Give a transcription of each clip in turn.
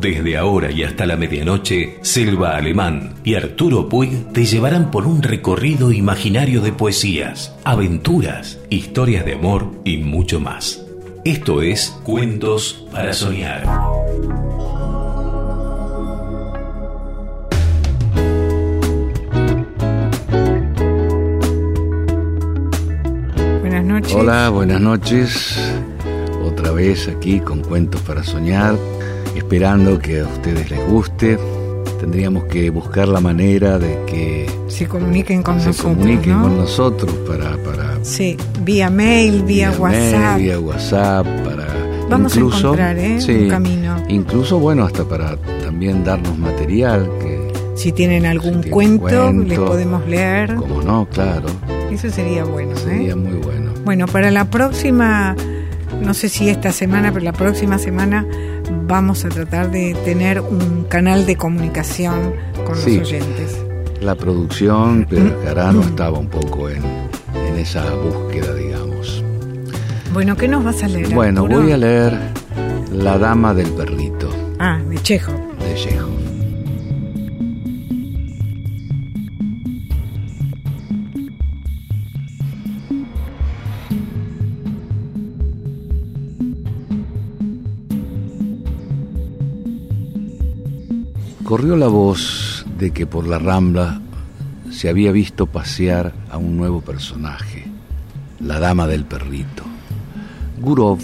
Desde ahora y hasta la medianoche, Selva Alemán y Arturo Puig te llevarán por un recorrido imaginario de poesías, aventuras, historias de amor y mucho más. Esto es Cuentos para Soñar. Buenas noches. Hola, buenas noches. Otra vez aquí con Cuentos para Soñar, esperando que a ustedes les guste. Tendríamos que buscar la manera de que Se comuniquen con se nosotros. comuniquen ¿no? con nosotros para, para Sí, vía mail, vía, mail, WhatsApp. vía WhatsApp, para Vamos a incluso, encontrar, ¿eh? sí, un camino. Incluso, bueno, hasta para también darnos material, que Si tienen algún tienen cuento, cuento, les podemos leer. como no, claro, Eso sería bueno, sería ¿eh? muy bueno. Bueno, para la próxima, no sé si esta semana, pero la próxima semana vamos a tratar de tener un canal de comunicación con Sí. los oyentes. La producción, Pedro Mm. Carano estaba un poco en, en esa búsqueda, digamos. Bueno, ¿qué nos vas a leer? Bueno, Arturo? voy a leer La Dama del Perrito, Ah, de Chejo. de Chekhov. Corrió la voz de que por la rambla se había visto pasear a un nuevo personaje, la dama del perrito. Gurov,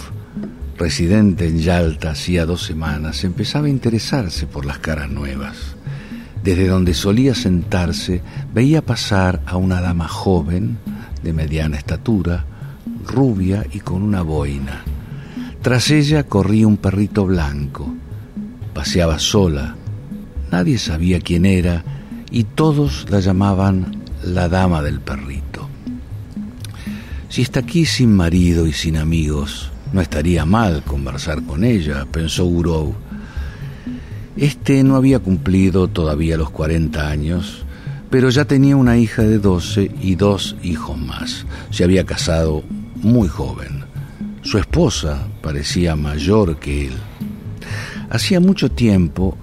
residente en Yalta hacía dos semanas, empezaba a interesarse por las caras nuevas. Desde donde solía sentarse, veía pasar a una dama joven, de mediana estatura, rubia y con una boina. Tras ella corría un perrito blanco. Paseaba sola. Nadie sabía quién era y todos la llamaban la dama del perrito. Si está aquí sin marido y sin amigos, no estaría mal conversar con ella, pensó Gurov. Este no había cumplido todavía los 40 años, pero ya tenía una hija de 12 y dos hijos más. Se había casado muy joven. Su esposa parecía mayor que él. Hacía mucho tiempo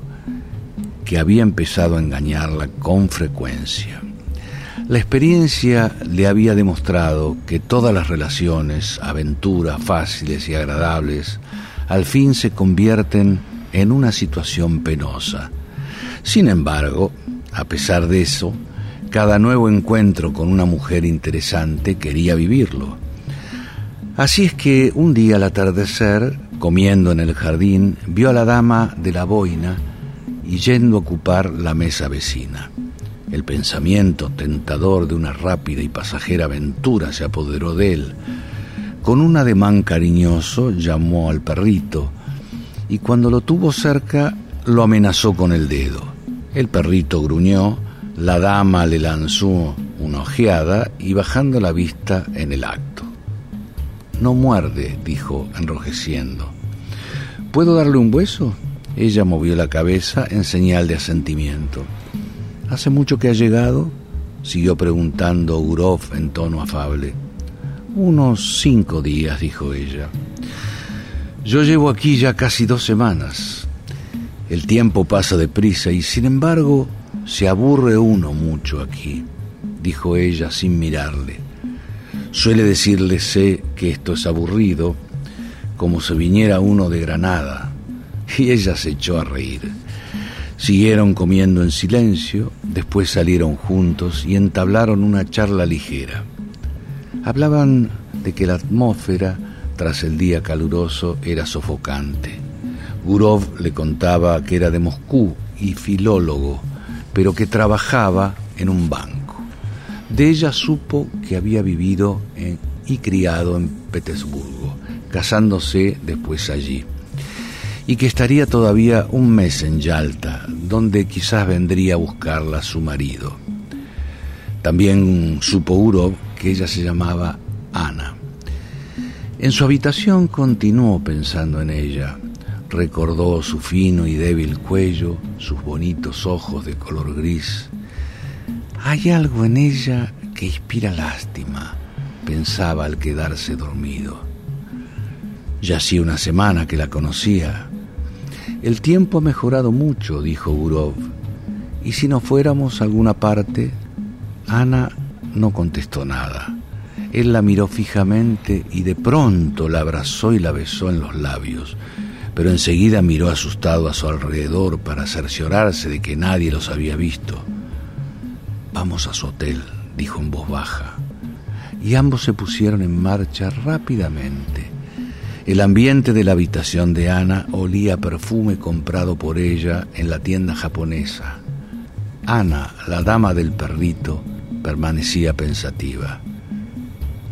que había empezado a engañarla con frecuencia. La experiencia le había demostrado que todas las relaciones, aventuras fáciles y agradables, al fin se convierten en una situación penosa. Sin embargo, a pesar de eso, cada nuevo encuentro con una mujer interesante quería vivirlo. Así es que un día al atardecer, comiendo en el jardín, vio a la dama de la boina y yendo a ocupar la mesa vecina. El pensamiento tentador de una rápida y pasajera aventura se apoderó de él. Con un ademán cariñoso llamó al perrito y cuando lo tuvo cerca lo amenazó con el dedo. El perrito gruñó, la dama le lanzó una ojeada y bajando la vista en el acto. No muerde, dijo enrojeciendo. ¿Puedo darle un hueso? Ella movió la cabeza en señal de asentimiento. ¿Hace mucho que ha llegado? siguió preguntando Gurov en tono afable. Unos cinco días, dijo ella. Yo llevo aquí ya casi dos semanas. El tiempo pasa deprisa y sin embargo se aburre uno mucho aquí, dijo ella sin mirarle. Suele decirle sé que esto es aburrido, como si viniera uno de Granada. Y ella se echó a reír. Siguieron comiendo en silencio, después salieron juntos y entablaron una charla ligera. Hablaban de que la atmósfera, tras el día caluroso, era sofocante. Gurov le contaba que era de Moscú y filólogo, pero que trabajaba en un banco. De ella supo que había vivido y criado en Petersburgo, casándose después allí, y que estaría todavía un mes en Yalta, donde quizás vendría a buscarla su marido. También supo Gurov que ella se llamaba Ana. En su habitación continuó pensando en ella. Recordó su fino y débil cuello, sus bonitos ojos de color gris. Hay algo en ella que inspira lástima, pensaba al quedarse dormido. Ya hacía una semana que la conocía. El tiempo ha mejorado mucho, dijo Gurov. ¿Y si no fuéramos a alguna parte? Ana no contestó nada. Él la miró fijamente y de pronto la abrazó y la besó en los labios, pero enseguida miró asustado a su alrededor para cerciorarse de que nadie los había visto. Vamos a su hotel, dijo en voz baja, y ambos se pusieron en marcha rápidamente. El ambiente de la habitación de Ana olía a perfume comprado por ella en la tienda japonesa. Ana, la dama del perrito, permanecía pensativa.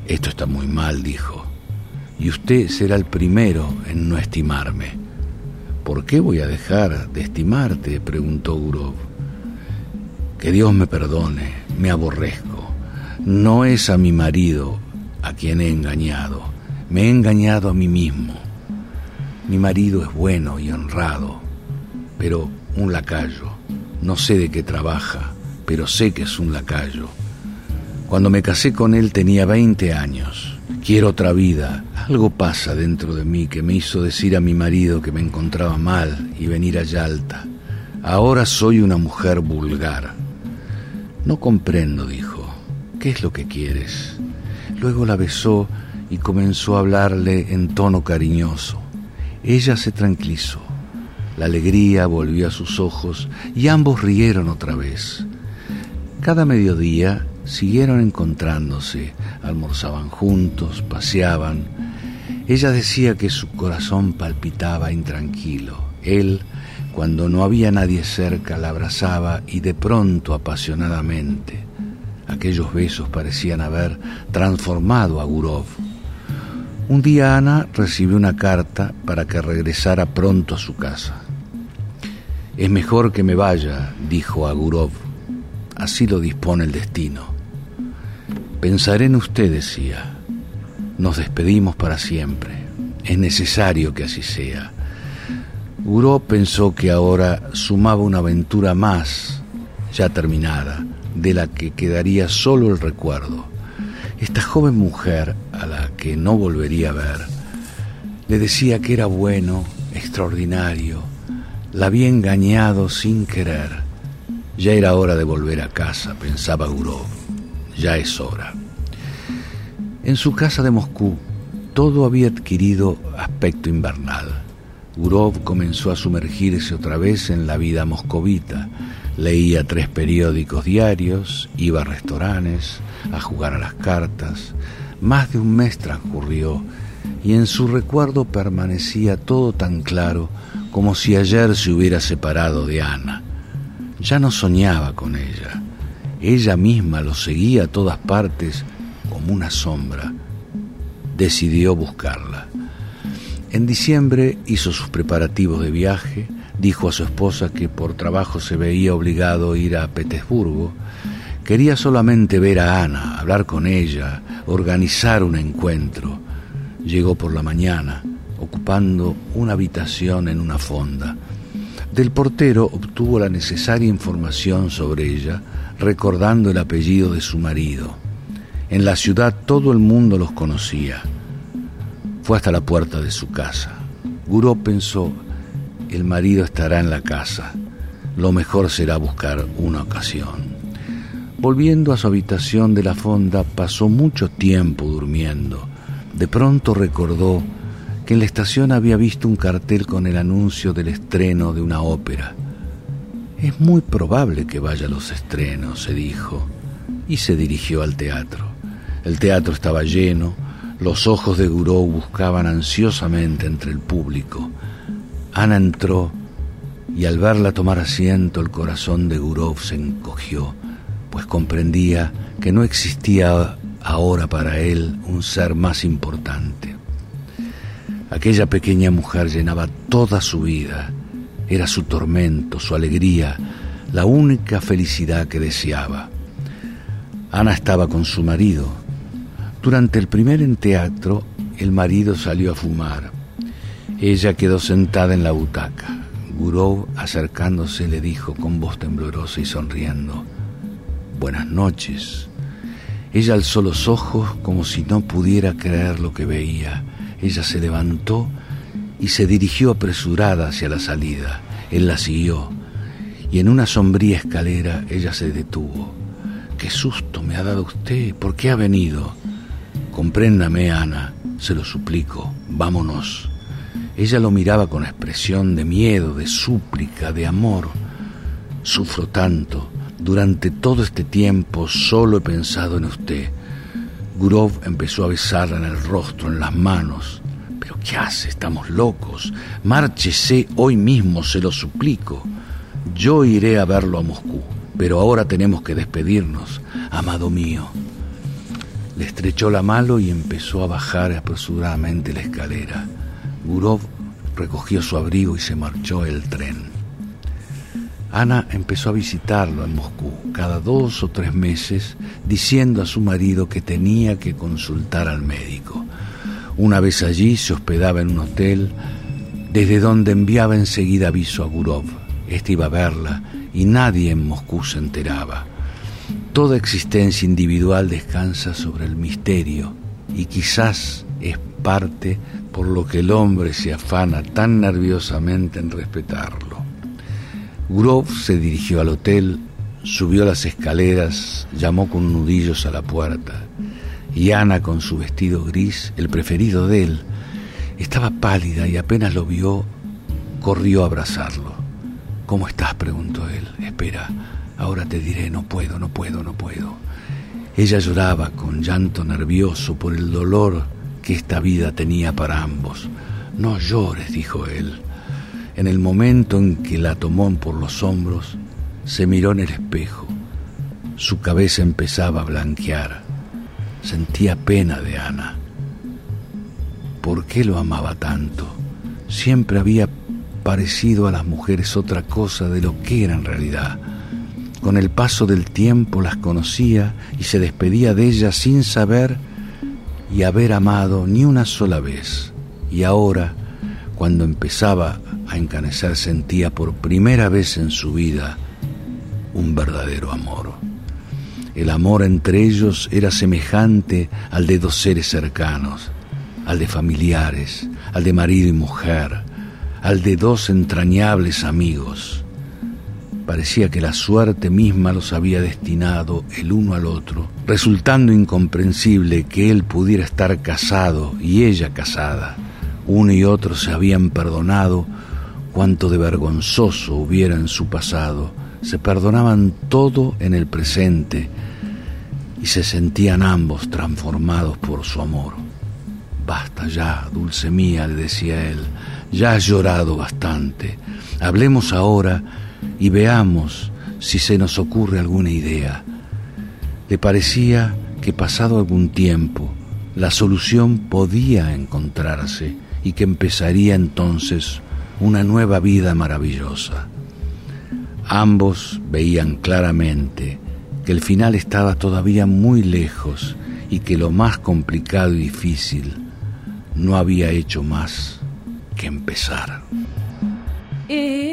Esto está muy mal, dijo, y usted será el primero en no estimarme. ¿Por qué voy a dejar de estimarte? preguntó Gurov. Que Dios me perdone, me aborrezco. No es a mi marido a quien he engañado, me he engañado a mí mismo. Mi marido es bueno y honrado, pero un lacayo. No sé de qué trabaja, pero sé que es un lacayo. Cuando me casé con él tenía 20 años. Quiero otra vida. Algo pasa dentro de mí que me hizo decir a mi marido que me encontraba mal y venir a Yalta. Ahora soy una mujer vulgar. No comprendo, dijo. ¿Qué es lo que quieres? Luego la besó y comenzó a hablarle en tono cariñoso. Ella se tranquilizó. La alegría volvió a sus ojos y ambos rieron otra vez. Cada mediodía siguieron encontrándose, almorzaban juntos, paseaban. Ella decía que su corazón palpitaba intranquilo. Él, cuando no había nadie cerca, la abrazaba y de pronto apasionadamente. Aquellos besos parecían haber transformado a Gurov. Un día Ana recibió una carta para que regresara pronto a su casa. Es mejor que me vaya, dijo a Gurov. Así lo dispone el destino. Pensaré en usted, decía. Nos despedimos para siempre. Es necesario que así sea. Gurov pensó que ahora sumaba una aventura más, ya terminada, de la que quedaría solo el recuerdo. Esta joven mujer, a la que no volvería a ver, le decía que era bueno, extraordinario, la había engañado sin querer. Ya era hora de volver a casa, pensaba Gurov. Ya es hora. En su casa de Moscú, todo había adquirido aspecto invernal. Gurov comenzó a sumergirse otra vez en la vida moscovita. Leía tres periódicos diarios, iba a restaurantes, a jugar a las cartas. Más de un mes transcurrió y en su recuerdo permanecía todo tan claro como si ayer se hubiera separado de Ana. Ya no soñaba con ella. Ella misma lo seguía a todas partes como una sombra. Decidió buscarla. En diciembre hizo sus preparativos de viaje, dijo a su esposa que por trabajo se veía obligado a ir a Petersburgo. Quería solamente ver a Ana, hablar con ella, organizar un encuentro. Llegó por la mañana, ocupando una habitación en una fonda. Del portero obtuvo la necesaria información sobre ella, recordando el apellido de su marido. En la ciudad todo el mundo los conocía. Fue hasta la puerta de su casa. Guró pensó, el marido estará en la casa. Lo mejor será buscar una ocasión. Volviendo a su habitación de la fonda, pasó mucho tiempo durmiendo. De pronto recordó que en la estación había visto un cartel con el anuncio del estreno de una ópera. Es muy probable que vaya a los estrenos, se dijo, y se dirigió al teatro. El teatro estaba lleno, los ojos de Gurou buscaban ansiosamente entre el público. Ana entró y al verla tomar asiento el corazón de Gurov se encogió, pues comprendía que no existía ahora para él un ser más importante. Aquella pequeña mujer llenaba toda su vida, era su tormento, su alegría, la única felicidad que deseaba. Ana estaba con su marido, durante el primer enteatro, el marido salió a fumar. Ella quedó sentada en la butaca. Gurov, acercándose, le dijo con voz temblorosa y sonriendo, Buenas noches. Ella alzó los ojos como si no pudiera creer lo que veía. Ella se levantó y se dirigió apresurada hacia la salida. Él la siguió y en una sombría escalera ella se detuvo. ¿Qué susto me ha dado usted? ¿Por qué ha venido? Compréndame, Ana, se lo suplico, vámonos. Ella lo miraba con expresión de miedo, de súplica, de amor. Sufro tanto. Durante todo este tiempo solo he pensado en usted. Gurov empezó a besarla en el rostro, en las manos. ¿Pero qué hace? Estamos locos. Márchese hoy mismo, se lo suplico. Yo iré a verlo a Moscú, pero ahora tenemos que despedirnos, amado mío. Le estrechó la mano y empezó a bajar apresuradamente la escalera. Gurov recogió su abrigo y se marchó el tren. Ana empezó a visitarlo en Moscú cada dos o tres meses, diciendo a su marido que tenía que consultar al médico. Una vez allí se hospedaba en un hotel, desde donde enviaba enseguida aviso a Gurov. Este iba a verla y nadie en Moscú se enteraba. Toda existencia individual descansa sobre el misterio y quizás es parte por lo que el hombre se afana tan nerviosamente en respetarlo. Grove se dirigió al hotel, subió las escaleras, llamó con nudillos a la puerta, y Ana, con su vestido gris, el preferido de él, estaba pálida y apenas lo vio, corrió a abrazarlo. ¿Cómo estás? preguntó él. Espera, ahora te diré, no puedo, no puedo, no puedo. Ella lloraba con llanto nervioso por el dolor que esta vida tenía para ambos. No llores, dijo él. En el momento en que la tomó por los hombros, se miró en el espejo. Su cabeza empezaba a blanquear. Sentía pena de Ana. ¿Por qué lo amaba tanto? Siempre había parecido a las mujeres otra cosa de lo que era en realidad. Con el paso del tiempo las conocía y se despedía de ellas sin saber y haber amado ni una sola vez. Y ahora, cuando empezaba a encanecer, sentía por primera vez en su vida un verdadero amor. El amor entre ellos era semejante al de dos seres cercanos, al de familiares, al de marido y mujer, al de dos entrañables amigos. Parecía que la suerte misma los había destinado el uno al otro, resultando incomprensible que él pudiera estar casado y ella casada. Uno y otro se habían perdonado cuanto de vergonzoso hubiera en su pasado, se perdonaban todo en el presente y se sentían ambos transformados por su amor. Basta ya, dulce mía, le decía él, ya has llorado bastante. Hablemos ahora y veamos si se nos ocurre alguna idea. Le parecía que pasado algún tiempo la solución podía encontrarse y que empezaría entonces una nueva vida maravillosa. Ambos veían claramente que el final estaba todavía muy lejos y que lo más complicado y difícil no había hecho más que empezar. If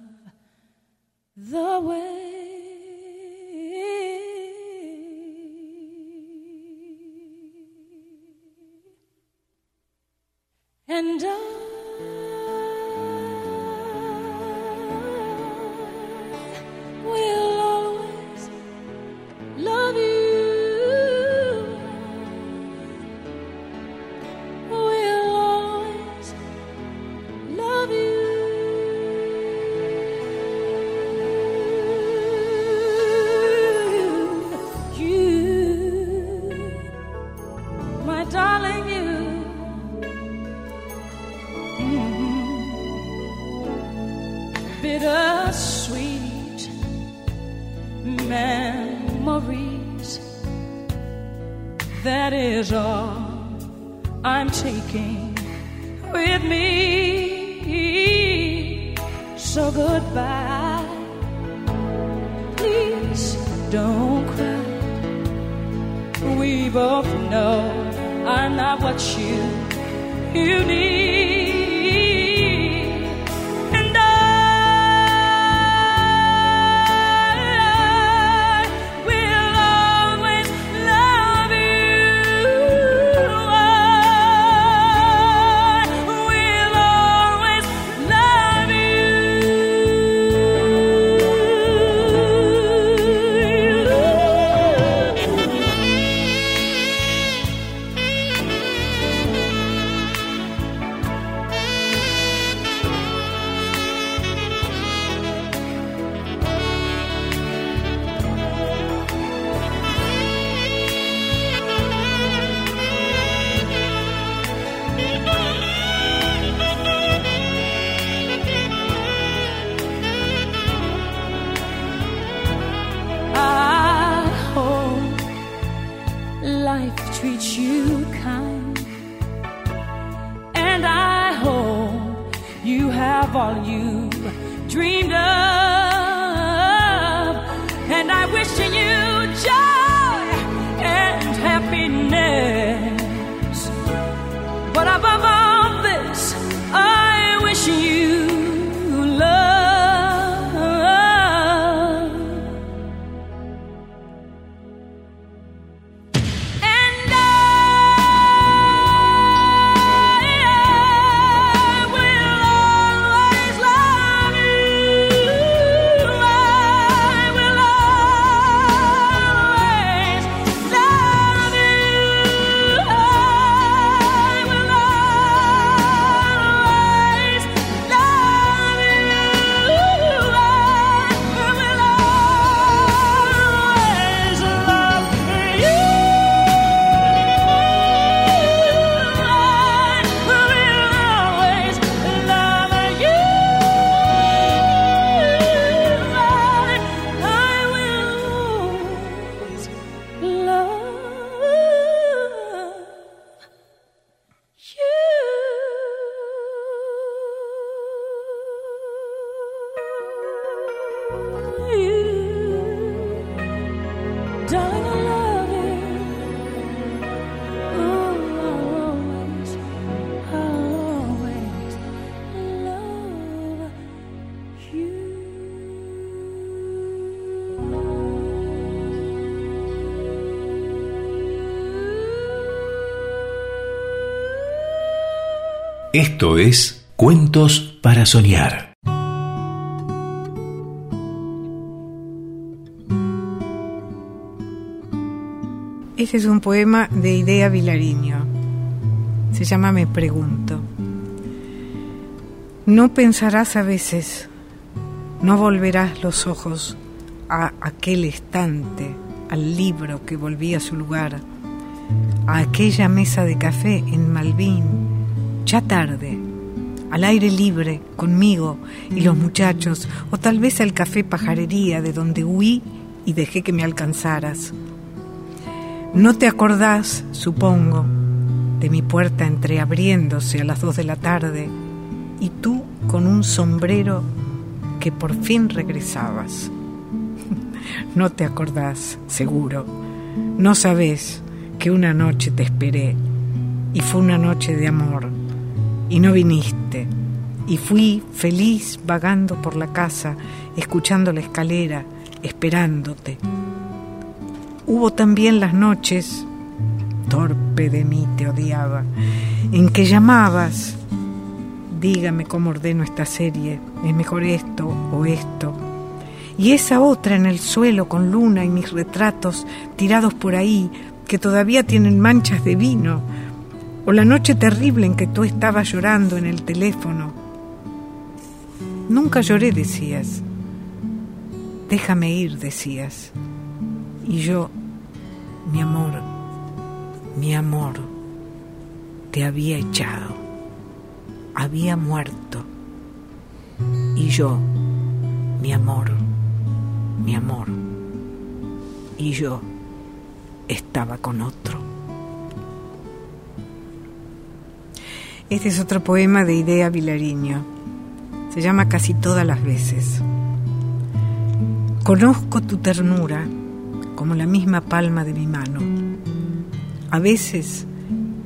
dreamed of. Esto es Cuentos para Soñar. Este es un poema de Idea Vilariño. Se llama Me Pregunto. No pensarás a veces, no volverás los ojos a aquel estante, al libro que volvía a su lugar, a aquella mesa de café en Malvin, ya tarde, al aire libre, conmigo y los muchachos, o tal vez al café pajarería de donde huí y dejé que me alcanzaras. No te acordás, supongo, de mi puerta entreabriéndose a las dos de la tarde y tú con un sombrero que por fin regresabas. No te acordás, seguro. No sabés que una noche te esperé y fue una noche de amor y no viniste y fui feliz vagando por la casa, escuchando la escalera, esperándote. Hubo también las noches, torpe de mí te odiaba, en que llamabas, dígame cómo ordeno esta serie, es mejor esto o esto. Y esa otra en el suelo con luna y mis retratos tirados por ahí, que todavía tienen manchas de vino, o la noche terrible en que tú estabas llorando en el teléfono. Nunca lloré, decías. Déjame ir, decías. Y yo, mi amor, mi amor, te había echado, había muerto. Y yo, mi amor, mi amor, y yo estaba con otro. Este es otro poema de Idea Vilariño. Se llama Casi todas las veces. Conozco tu ternura como la misma palma de mi mano. A veces,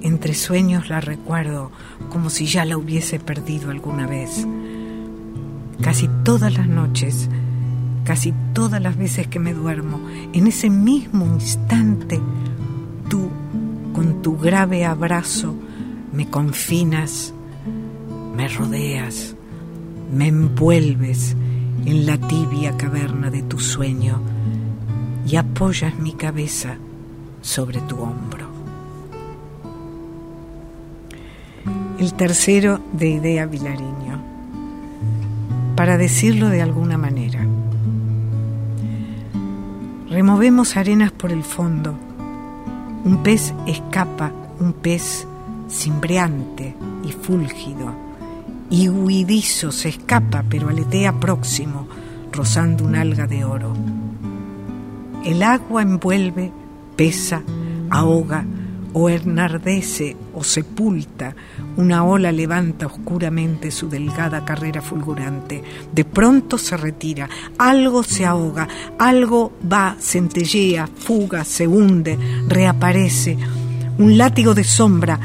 entre sueños, la recuerdo como si ya la hubiese perdido alguna vez. Casi todas las noches, casi todas las veces que me duermo, en ese mismo instante, tú, con tu grave abrazo, me confinas, me rodeas, me envuelves en la tibia caverna de tu sueño y apoyas mi cabeza sobre tu hombro. El tercero de Idea Vilariño, para decirlo de alguna manera. Removemos arenas por el fondo. Un pez escapa, un pez cimbreante y fúlgido, y huidizo se escapa, pero aletea próximo, rozando un alga de oro. El agua envuelve, pesa, ahoga, o enardece o sepulta, una ola levanta oscuramente su delgada carrera fulgurante. De pronto se retira, algo se ahoga, algo va, centellea, fuga, se hunde, reaparece. Un látigo de sombra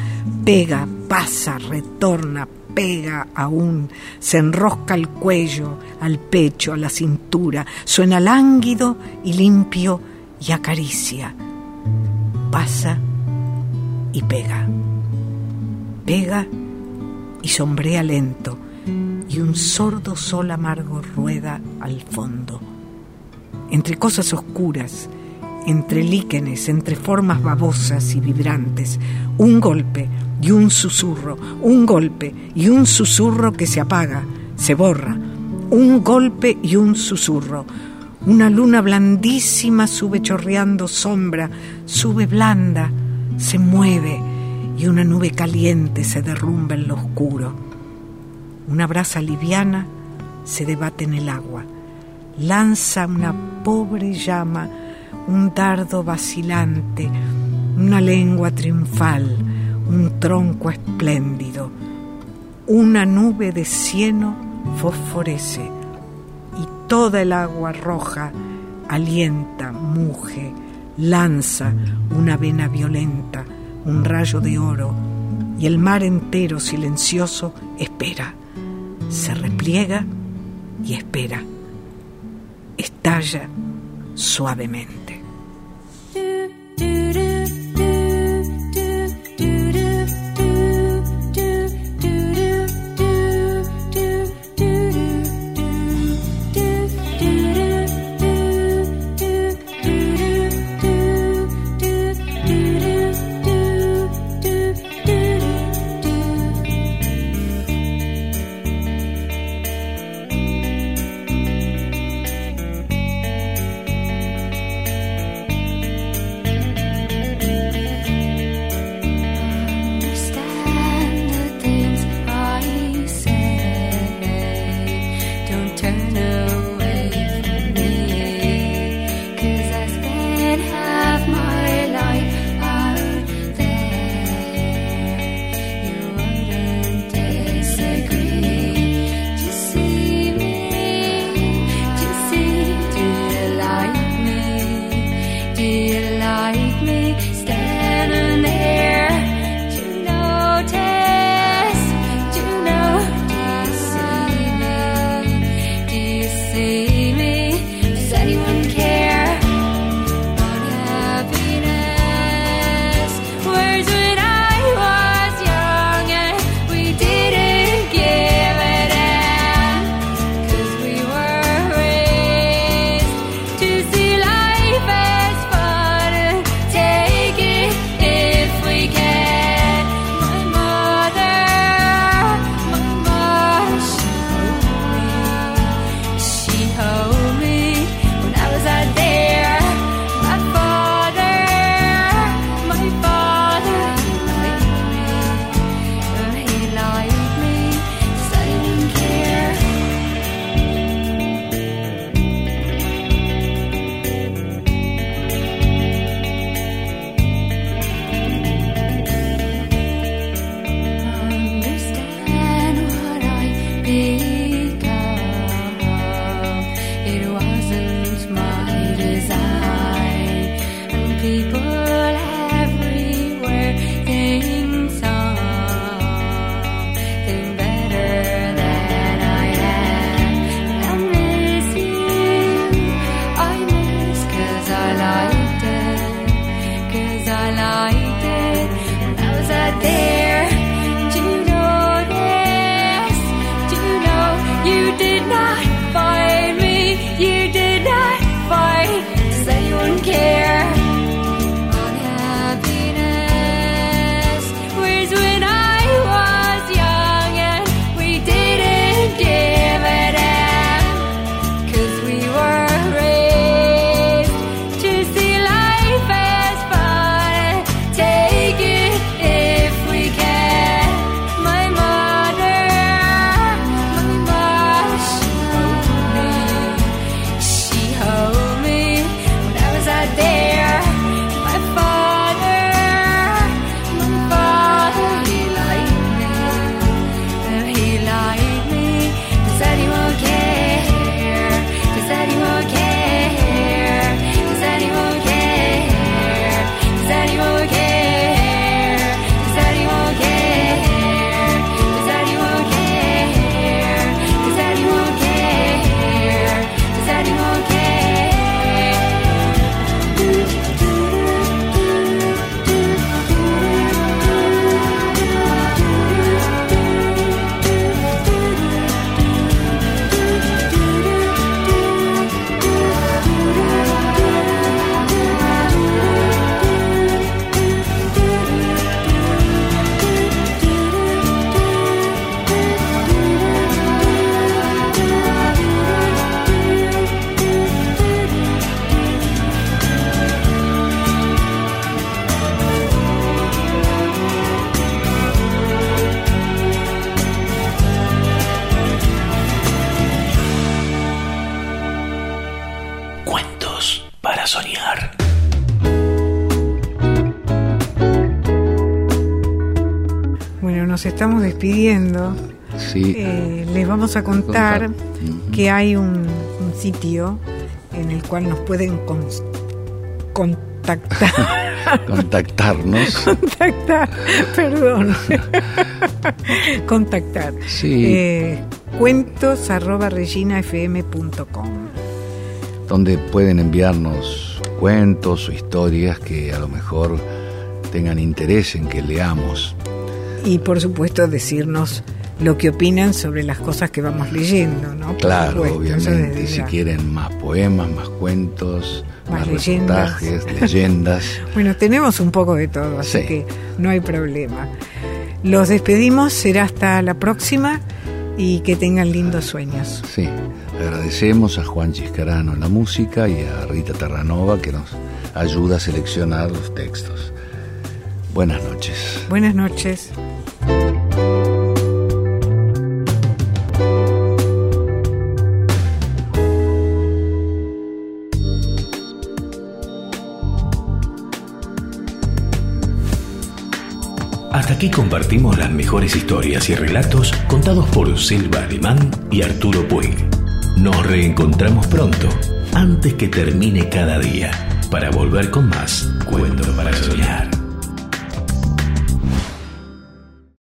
pega, pasa, retorna, pega aún, se enrosca al cuello, al pecho, a la cintura, suena lánguido y limpio y acaricia. Pasa y pega. Pega y sombrea lento, y un sordo sol amargo rueda al fondo. Entre cosas oscuras, entre líquenes, entre formas babosas y vibrantes, un golpe y un susurro, un golpe y un susurro que se apaga, se borra, un golpe y un susurro. Una luna blandísima sube chorreando sombra, sube blanda, se mueve y una nube caliente se derrumba en lo oscuro. Una brasa liviana se debate en el agua, lanza una pobre llama, un dardo vacilante, una lengua triunfal, un tronco espléndido. Una nube de cieno fosforece y toda el agua roja alienta, muge, lanza una vena violenta, un rayo de oro, y el mar entero silencioso espera, se repliega y espera, estalla suavemente. turn. Despidiendo, eh, les vamos a contar, que hay un, sitio en el cual nos pueden contactar. Contactarnos. contactar, perdón. contactar. Sí. Eh, cuentos arroba reginafm.com donde pueden enviarnos cuentos o historias que a lo mejor tengan interés en que leamos y por supuesto decirnos lo que opinan sobre las cosas que vamos leyendo, ¿no? claro, obviamente, si quieren más poemas, más cuentos, más, leyendas. leyendas. bueno, tenemos un poco de todo, así que no hay problema. Los despedimos, será hasta la próxima y que tengan lindos sueños. Sí, agradecemos a Juan Chiscarano la música y a Rita Terranova que nos ayuda a seleccionar los textos. Buenas noches. Buenas noches. Hasta aquí compartimos las mejores historias y relatos contados por Silva Alemán y Arturo Puig. Nos reencontramos pronto, antes que termine cada día, para volver con más Cuento para Soñar.